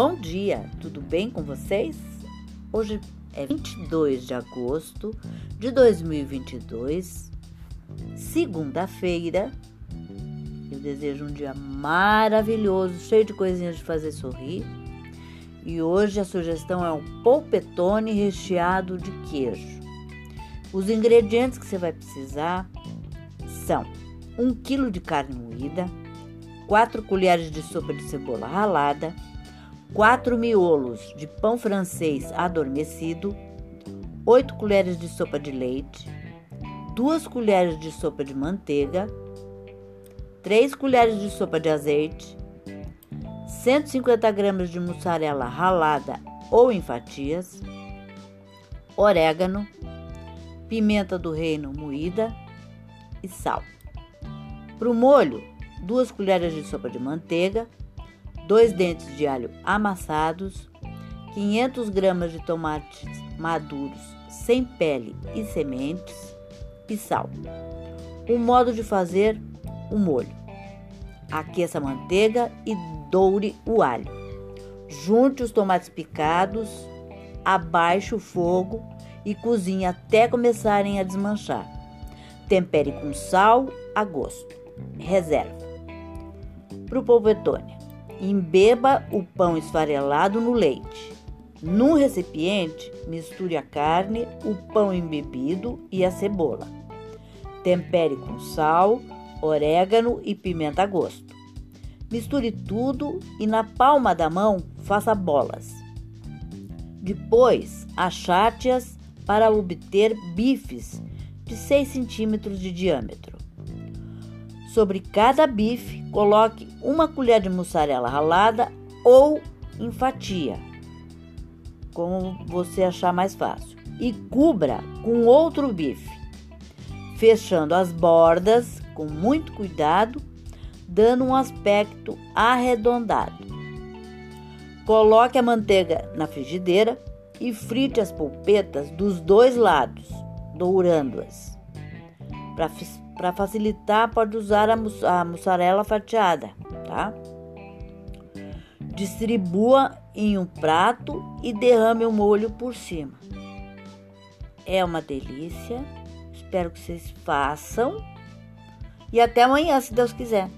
Bom dia, tudo bem com vocês? Hoje é 22 de agosto de 2022, segunda-feira. Eu desejo um dia maravilhoso, cheio de coisinhas de fazer sorrir. E hoje a sugestão é um polpetone recheado de queijo. Os ingredientes que você vai precisar são 1 kg de carne moída, 4 colheres de sopa de cebola ralada, 4 miolos de pão francês adormecido, 8 colheres de sopa de leite, 2 colheres de sopa de manteiga, 3 colheres de sopa de azeite, 150 gramas de mussarela ralada ou em fatias, orégano, pimenta do reino moída e sal. Para o molho, 2 colheres de sopa de manteiga, 2 dentes de alho amassados, 500 gramas de tomates maduros sem pele e sementes e sal. O modo de fazer o molho: aqueça a manteiga e doure o alho. Junte os tomates picados, abaixe o fogo e cozinhe até começarem a desmanchar. Tempere com sal a gosto. Reserva. Para o polpetone. Embeba o pão esfarelado no leite. Num recipiente, misture a carne, o pão embebido e a cebola. Tempere com sal, orégano e pimenta a gosto. Misture tudo e na palma da mão faça bolas. Depois, achate-as para obter bifes de 6 centímetros de diâmetro. Sobre cada bife, coloque uma colher de mussarela ralada ou em fatia, como você achar mais fácil, e cubra com outro bife, fechando as bordas com muito cuidado, dando um aspecto arredondado. Coloque a manteiga na frigideira e frite as polpetas dos dois lados, dourando-as. Para facilitar, pode usar a, mus a mussarela fatiada, tá? Distribua em um prato e derrame o molho por cima. É uma delícia. Espero que vocês façam. E até amanhã, se Deus quiser.